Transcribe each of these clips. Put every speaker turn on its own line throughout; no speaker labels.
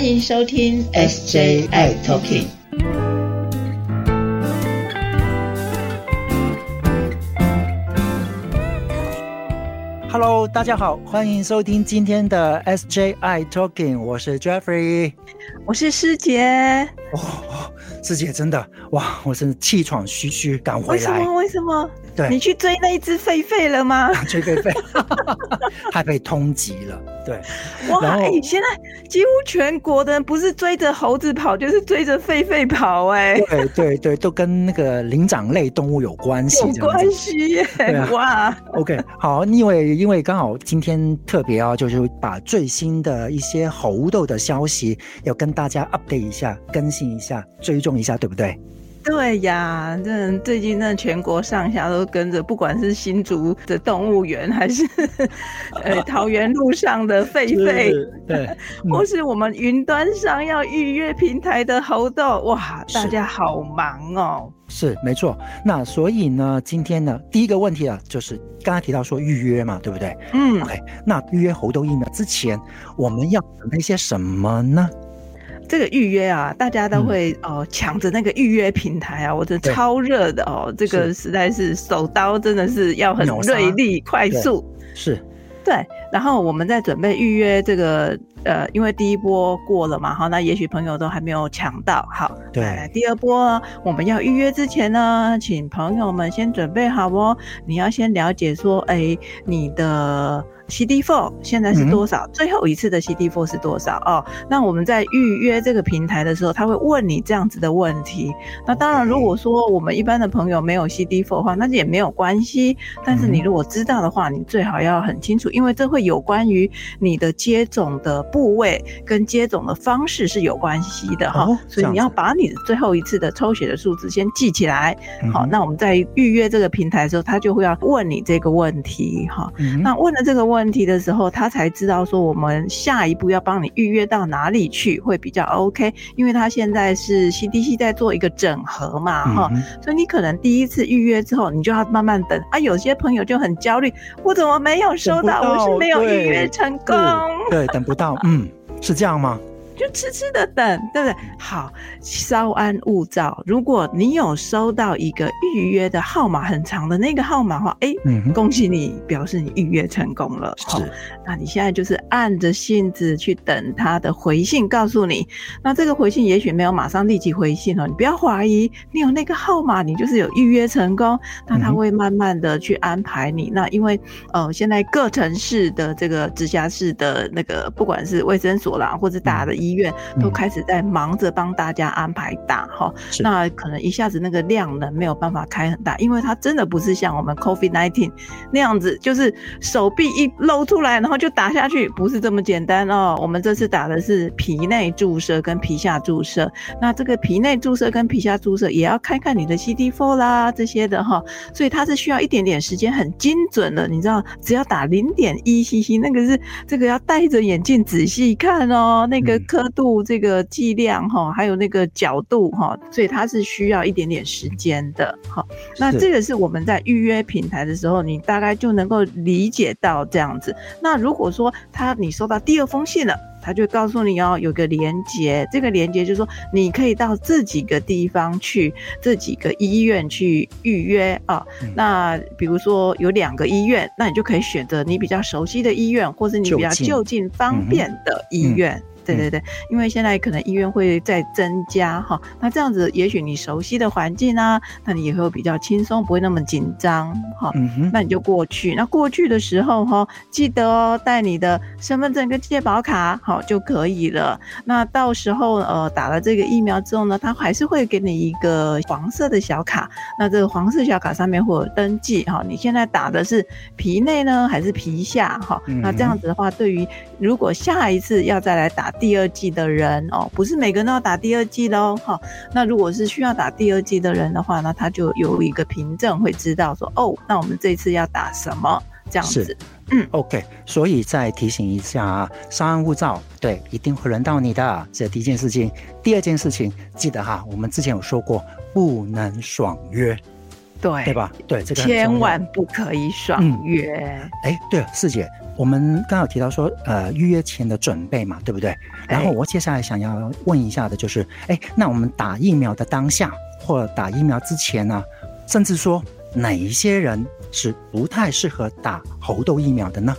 欢迎收听 SJI Talking。
Hello，大家好，欢迎收听今天的 SJI Talking，我是 Jeffrey，
我是师姐。
哦，师姐真的哇，我真的气喘吁吁赶回来。为
什么？为什么？
对，
你去追那一只狒狒了吗？
追狒狒，它被通缉了。对，
哇！哎，现在几乎全国的人不是追着猴子跑，就是追着狒狒跑。哎，
对对对，都跟那个灵长类动物有关系。
有关系耶，哇
！OK，好，因为因为刚好今天特别啊，就是把最新的一些猴痘的消息要跟大家 update 一下，更新一下，追踪一下，对不对？
对呀，这最近那全国上下都跟着，不管是新竹的动物园，还是 呃桃园路上的狒狒，
对，
或是我们云端上要预约平台的猴豆，哇，大家好忙哦。
是没错，那所以呢，今天呢，第一个问题啊，就是刚才提到说预约嘛，对不对？
嗯
，OK，那预约猴痘疫苗之前，我们要准备些什么呢？
这个预约啊，大家都会哦抢着那个预约平台啊，我的超热的哦，这个实在是手刀真的是要很锐利、快速，
是，
对。然后我们在准备预约这个呃，因为第一波过了嘛，哈，那也许朋友都还没有抢到，好，
对。
第二波我们要预约之前呢，请朋友们先准备好哦，你要先了解说，哎，你的。CD4 现在是多少？最后一次的 CD4 是多少？哦，那我们在预约这个平台的时候，他会问你这样子的问题。那当然，如果说我们一般的朋友没有 CD4 的话，那也没有关系。但是你如果知道的话，你最好要很清楚，因为这会有关于你的接种的部位跟接种的方式是有关系的哈。所以你要把你最后一次的抽血的数字先记起来。好，那我们在预约这个平台的时候，他就会要问你这个问题哈。那问了这个问。问题的时候，他才知道说我们下一步要帮你预约到哪里去会比较 OK，因为他现在是 CDC 在做一个整合嘛，哈，所以你可能第一次预约之后，你就要慢慢等啊。有些朋友就很焦虑，我怎么没有收到？我是没有预约成功，
对，等不到，嗯，是这样吗？
就痴痴的等，对不对？好，稍安勿躁。如果你有收到一个预约的号码很长的那个号码的话，哎，恭喜你，表示你预约成功了。
是，
那你现在就是按着性子去等他的回信，告诉你。那这个回信也许没有马上立即回信哦，你不要怀疑，你有那个号码，你就是有预约成功。那他会慢慢的去安排你。那因为呃，现在各城市的这个直辖市的那个，不管是卫生所啦，或者大的医。医院都开始在忙着帮大家安排打哈，那可能一下子那个量呢没有办法开很大，因为它真的不是像我们 COVID nineteen 那样子，就是手臂一露出来然后就打下去，不是这么简单哦。我们这次打的是皮内注射跟皮下注射，那这个皮内注射跟皮下注射也要看看你的 CD4 啦这些的哈，所以它是需要一点点时间，很精准的，你知道，只要打零点一 cc，那个是这个要戴着眼镜仔细看哦，那个刻度这个剂量哈，还有那个角度哈，所以它是需要一点点时间的哈。那这个是我们在预约平台的时候，你大概就能够理解到这样子。那如果说他你收到第二封信了，他就告诉你哦，有个连接，这个连接就是说你可以到这几个地方去，这几个医院去预约啊。那比如说有两个医院，那你就可以选择你比较熟悉的医院，或是你比较就近方便的医院。对对对，因为现在可能医院会再增加哈，那这样子也许你熟悉的环境啊，那你也会比较轻松，不会那么紧张哈。那你就过去，那过去的时候哈，记得哦，带你的身份证跟健保卡好就可以了。那到时候呃打了这个疫苗之后呢，他还是会给你一个黄色的小卡，那这个黄色小卡上面会有登记哈，你现在打的是皮内呢还是皮下哈？那这样子的话，对于如果下一次要再来打。第二季的人哦，不是每个人都要打第二季喽，哈。那如果是需要打第二季的人的话那，他就有一个凭证会知道说，哦，那我们这次要打什么这样子。
嗯，OK。所以再提醒一下啊，稍安勿躁，对，一定会轮到你的。这第一件事情，第二件事情，记得哈，我们之前有说过，不能爽约。
对
对吧？对，这个
千万不可以爽约。
哎，对了，四姐，我们刚刚有提到说，呃，预约前的准备嘛，对不对？然后我接下来想要问一下的就是，哎，那我们打疫苗的当下，或者打疫苗之前呢，甚至说哪一些人是不太适合打猴痘疫苗的呢？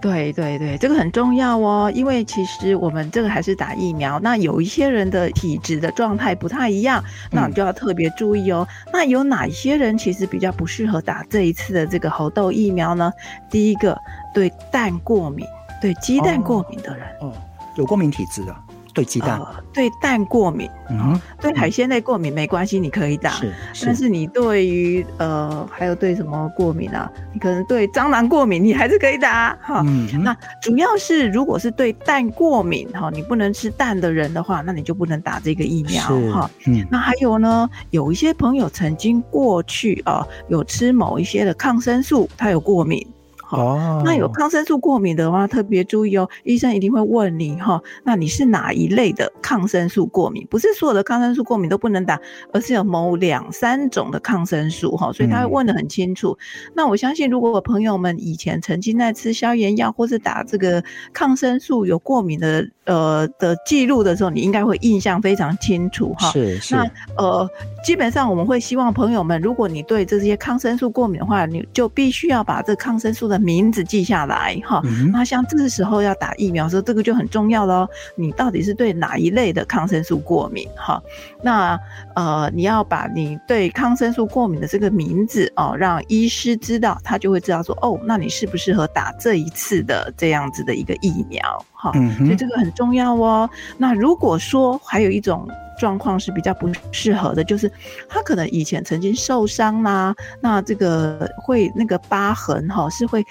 对对对，这个很重要哦，因为其实我们这个还是打疫苗，那有一些人的体质的状态不太一样，那你就要特别注意哦。那有哪一些人其实比较不适合打这一次的这个猴痘疫苗呢？第一个，对蛋过敏，对鸡蛋过敏的人，
哦，有过敏体质的，对鸡蛋，
呃，对蛋过敏，
嗯，
对海鲜类过敏没关系，你可以打。
是
但是你对于呃，还有对什么过敏啊？你可能对蟑螂过敏，你还是可以打哈。
嗯，
那主要是如果是对蛋过敏哈，你不能吃蛋的人的话，那你就不能打这个疫苗哈。，
嗯，
那还有呢，有一些朋友曾经过去啊、有吃某一些的抗生素，他有过敏。好
哦，
那有抗生素过敏的话，特别注意哦，医生一定会问你哈，那你是哪一类的抗生素过敏？不是所有的抗生素过敏都不能打，而是有某两三种的抗生素哈，所以他会
嗯
问的很清楚。那我相信，如果朋友们以前曾经在吃消炎药或是打这个抗生素有过敏的呃的记录的时候，你应该会印象非常清楚哈。
是是，
那呃，基本上我们会希望朋友们，如果你对这些抗生素过敏的话，你就必须要把这抗生素的名字记下来哈。
嗯，
那像这个时候要打疫苗的时候，这个就很重要喽。你到底是对哪一类的抗生素过敏？哈，那呃，你要把你对抗生素过敏的这个名字哦，让医师知道，他就会知道说，哦，那你适不适合打这一次的这样子的一个疫苗？哈，
嗯，
所以这个很重要哦。那如果说还有一种状况是比较不适合的，就是他可能以前曾经受伤啦、那这个会那个疤痕哈、是会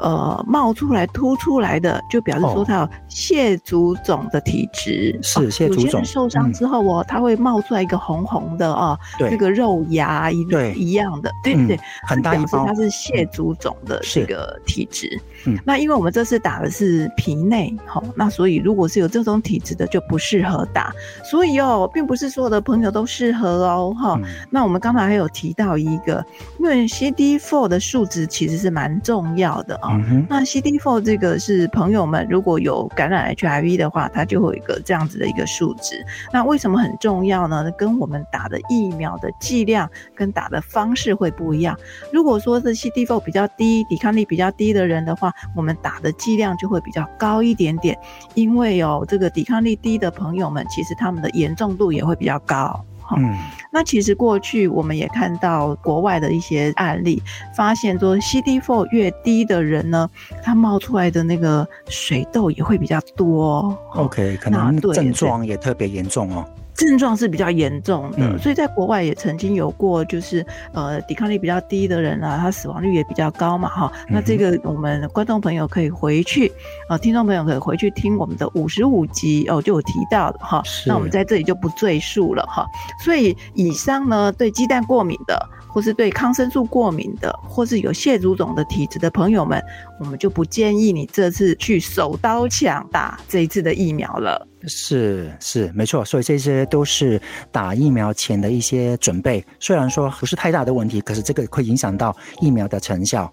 呃冒出来凸出来的，就表示
哦。
说他有蟹足肿的体质。
是
哦有些
蟹足肿
人受伤
嗯。
之后哦，它会冒出来一个红红的哦，
对。
那个肉芽一
对。
一样的，对
嗯
对对，
很大一包
表示它，是蟹足肿的
是。
这个体质。
嗯。
那因为我们这次打的是皮内，好，那所以如果是有这种体质的就不适合打。所以哦，并不是所有的朋友都适合哦，哈、
嗯。
那我们刚才还有提到一个，因为 CD4 的数值其实是蛮重要的啊、
嗯哼，
那 CD4 这个是朋友们如果有感染 HIV 的话，它就会有一个这样子的一个数值。那为什么很重要呢？跟我们打的疫苗的剂量跟打的方式会不一样。如果说是 CD4 比较低、抵抗力比较低的人的话，我们打的剂量就会比较高一点点，因为哦，这个抵抗力低的朋友们，其实他们的严重度也会比较高。好
嗯，
那其实过去我们也看到国外的一些案例，发现说 CD4 越低的人呢，他冒出来的那个水痘也会比较多。哦
OK，可能症状也特别严重哦。
症状是比较严重的，
嗯
所以在国外也曾经有过，就是呃抵抗力比较低的人啊，他死亡率也比较高嘛，哈。那这个我们观众朋友可以回去，呃，听众朋友可以回去听我们的五十五集哦，就有提到的哈。那我们在这里就不赘述了哈。所以以上呢，对鸡蛋过敏的，或是对抗生素过敏的，或是有蟹足肿的体质的朋友们，我们就不建议你这次去手刀抢打这一次的疫苗了。
是是没错，所以这些都是打疫苗前的一些准备。虽然说不是太大的问题，可是这个会影响到疫苗的成效。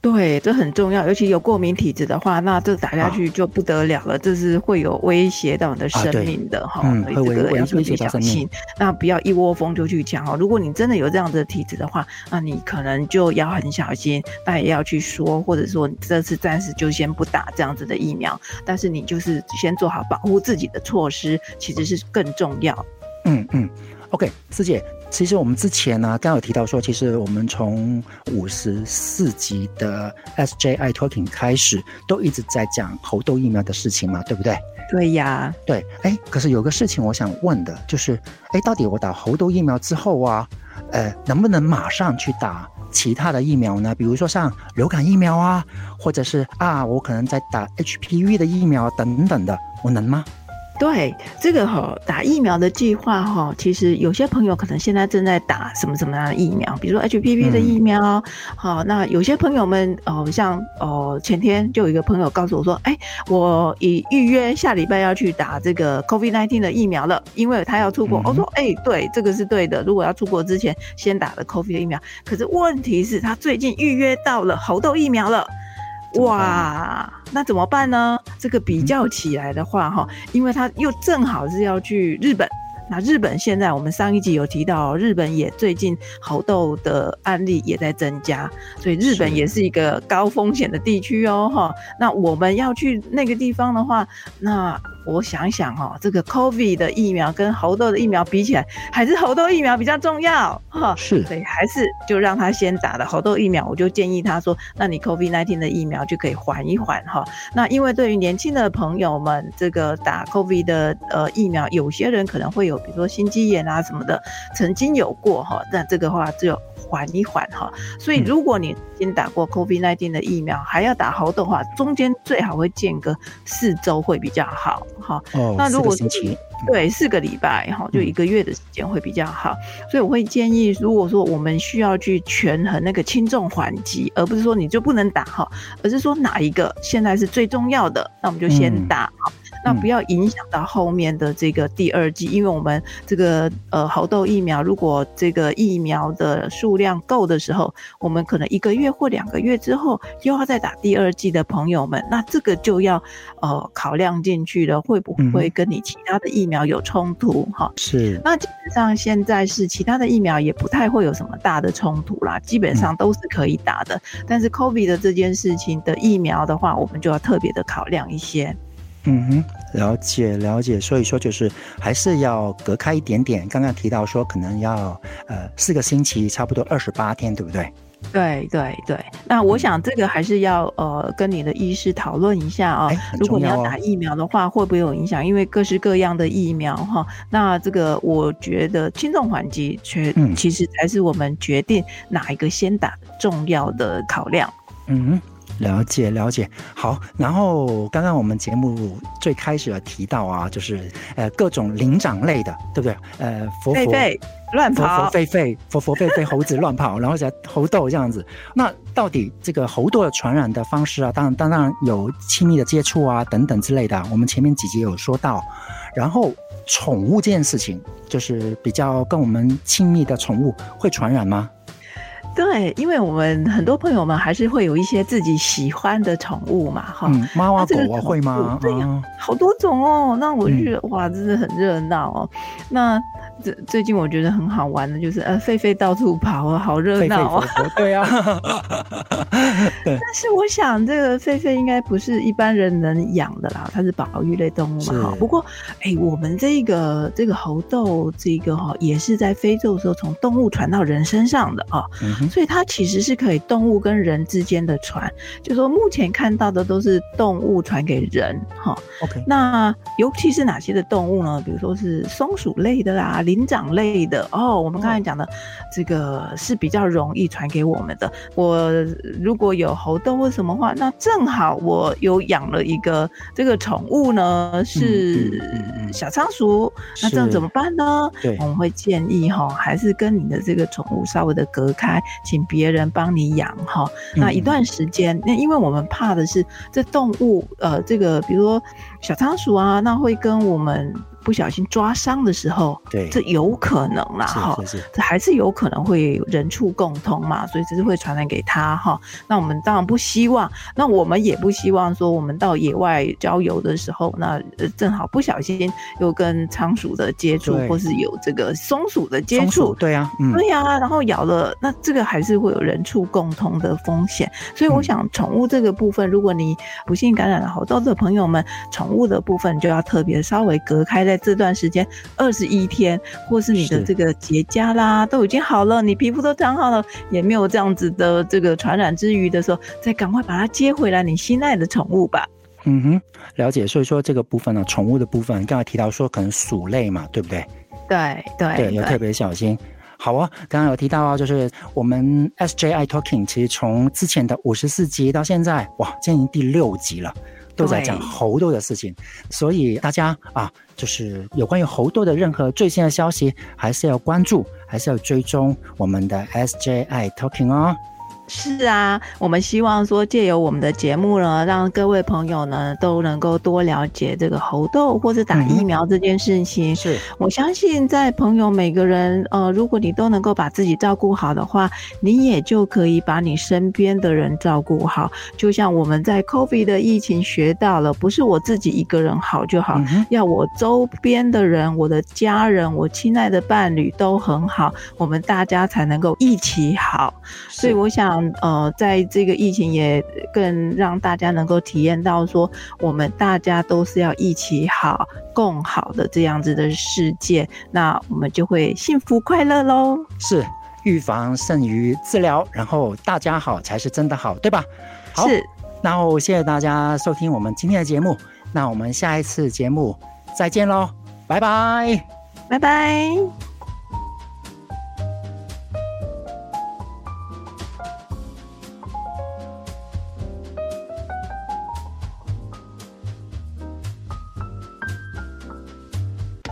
对，这很重要，尤其有过敏体质的话，那这打下去就不得了了，这是会有威胁到你的生命的哈、
嗯
所以这个要特别小心。那不要一窝蜂就去抢哦。如果你真的有这样的体质的话，那你可能就要很小心，那也要去说，或者说你这次暂时就先不打这样子的疫苗，但是你就是先做好保护自己的措施，其实是更重要。
嗯嗯，OK，师姐，其实我们之前呢，刚刚有提到说，其实我们从五十四集的 SJI Talking 开始，都一直在讲猴痘疫苗的事情嘛，对不对？
对呀，
对，哎，可是有个事情我想问的，就是，哎，到底我打猴痘疫苗之后啊，呃，能不能马上去打其他的疫苗呢？比如说像流感疫苗啊，或者是啊，我可能在打 HPV 的疫苗等等的，我能吗？
对这个哈打疫苗的计划哈，其实有些朋友可能现在正在打什么什么样的疫苗，比如说 HPV 的疫苗。好，那有些朋友们哦，像哦前天就有一个朋友告诉我说，哎，我已预约下礼拜要去打这个 COVID-19 的疫苗了，因为他要出国。我说，哎，对，这个是对的。如果要出国之前先打了 COVID 的疫苗，可是问题是，他最近预约到了猴痘疫苗了。哇，那怎么办呢？这个比较起来的话，哈，因为他又正好是要去日本。那日本现在我们上一集有提到，日本也最近猴痘的案例也在增加，所以日本也是一个高风险的地区哦，哈。那我们要去那个地方的话，那。我想想哦，这个 COVID 的疫苗跟猴痘的疫苗比起来，还是猴痘疫苗比较重要哈。
是，
所以还是就让他先打了猴痘疫苗。我就建议他说，那你 COVID-19 的疫苗就可以缓一缓哈。那因为对于年轻的朋友们，这个打 COVID 的呃疫苗，有些人可能会有，比如说心肌炎啊什么的，曾经有过哈。那这个话就。缓一缓哈，所以如果你已经打过 COVID-19 的疫苗，还要打猴痘的话，中间最好会间隔四周会比较好哈。
哦，那如果是
对四个礼拜哈，就一个月的时间会比较好。所以我会建议，如果说我们需要去权衡那个轻重缓急，而不是说你就不能打哈，而是说哪一个现在是最重要的，那我们就先打哈。那不要影响到后面的这个第二季，因为我们这个呃猴痘疫苗，如果这个疫苗的数量够的时候，我们可能一个月或两个月之后又要再打第二季的朋友们，那这个就要呃考量进去了，会不会跟你其他的疫苗有冲突？哈，
是。
那基本上现在是其他的疫苗也不太会有什么大的冲突啦，基本上都是可以打的。但是 COVID 的这件事情的疫苗的话，我们就要特别的考量一些。
嗯哼，了解了解，所以说就是还是要隔开一点点。刚刚提到说可能要呃四个星期，差不多二十八天，对不对？
对对对。那我想这个还是要呃跟你的医师讨论一下啊。如果你要打疫苗的话，会不会有影响？因为各式各样的疫苗哈。那这个我觉得轻重缓急，确其实才是我们决定哪一个先打重要的考量。
嗯。了解了解，好。然后刚刚我们节目最开始有提到啊，就是呃各种灵长类的，对不对？呃，
佛佛乱跑，
佛佛狒狒，佛佛狒狒，猴子乱跑，然后在猴痘这样子。那到底这个猴痘的传染的方式啊，当然当然有亲密的接触啊等等之类的，我们前面几集有说到。然后宠物这件事情，就是比较跟我们亲密的宠物会传染吗？
对，因为我们很多朋友们还是会有一些自己喜欢的宠物嘛，哈，
猫啊狗啊会吗？
对呀，好多种哦。那我就觉得哇，真的很热闹哦。那最最近我觉得很好玩的就是呃，狒狒到处跑啊，好热闹
啊。对啊。
但是我想这个狒狒应该不是一般人能养的啦，它是保育类动物嘛。哈。不过哎，我们这个这个猴痘这个哈，也是在非洲的时候从动物传到人身上的啊。所以它其实是可以动物跟人之间的传，就说目前看到的都是动物传给人哈。
OK，
那尤其是哪些的动物呢？比如说是松鼠类的啦、灵长类的哦。我们刚才讲的这个是比较容易传给我们的。我如果有猴痘或什么话，那正好我有养了一个这个宠物呢，是小仓鼠。那这样怎么办呢？
对，
我们会建议哈，还是跟你的这个宠物稍微的隔开。请别人帮你养哈，那一段时间，那因为我们怕的是这动物，呃，这个比如说小仓鼠啊，那会跟我们。不小心抓伤的时候，
对，
这有可能啦，哈，这还是有可能会人畜共通嘛，所以这是会传染给他哈。那我们当然不希望，那我们也不希望说我们到野外郊游的时候，那正好不小心又跟仓鼠的接触，或是有这个松鼠的接触，
对呀，
对呀，然后咬了，那这个还是会有人畜共通的风险。所以我想，宠物这个部分，如果你不幸感染了猴痘的朋友们，宠物的部分就要特别稍微隔开。在这段时间二十一天，或是你的这个结痂啦都已经好了，你皮肤都长好了，也没有这样子的这个传染之余的时候，再赶快把它接回来，你心爱的宠物吧。
嗯哼，了解。所以说这个部分呢，宠物的部分，刚才提到说可能鼠类嘛，对不对？
对对
对，要特别小心。好啊，刚刚有提到啊，就是我们 SJI Talking，其实从之前的五十四集到现在，哇，今年第六集了。都在讲猴痘的事情，所以大家啊，就是有关于猴痘的任何最新的消息，还是要关注，还是要追踪我们的 SJI Talking 哦。
是啊，我们希望说借由我们的节目呢，让各位朋友呢都能够多了解这个猴痘或者打疫苗这件事情。
是
我相信在朋友每个人，呃，如果你都能够把自己照顾好的话，你也就可以把你身边的人照顾好。就像我们在 COVID 的疫情学到了，不是我自己一个人好就好，要我周边的人、我的家人、我亲爱的伴侣都很好，我们大家才能够一起好。所以我想。呃，在这个疫情也更让大家能够体验到，说我们大家都是要一起好、共好的这样子的世界，那我们就会幸福快乐喽。
是，预防胜于治疗，然后大家好才是真的好，对吧？好，然后谢谢大家收听我们今天的节目，那我们下一次节目再见喽，拜拜，
拜拜。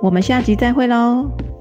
我们下集再会喽。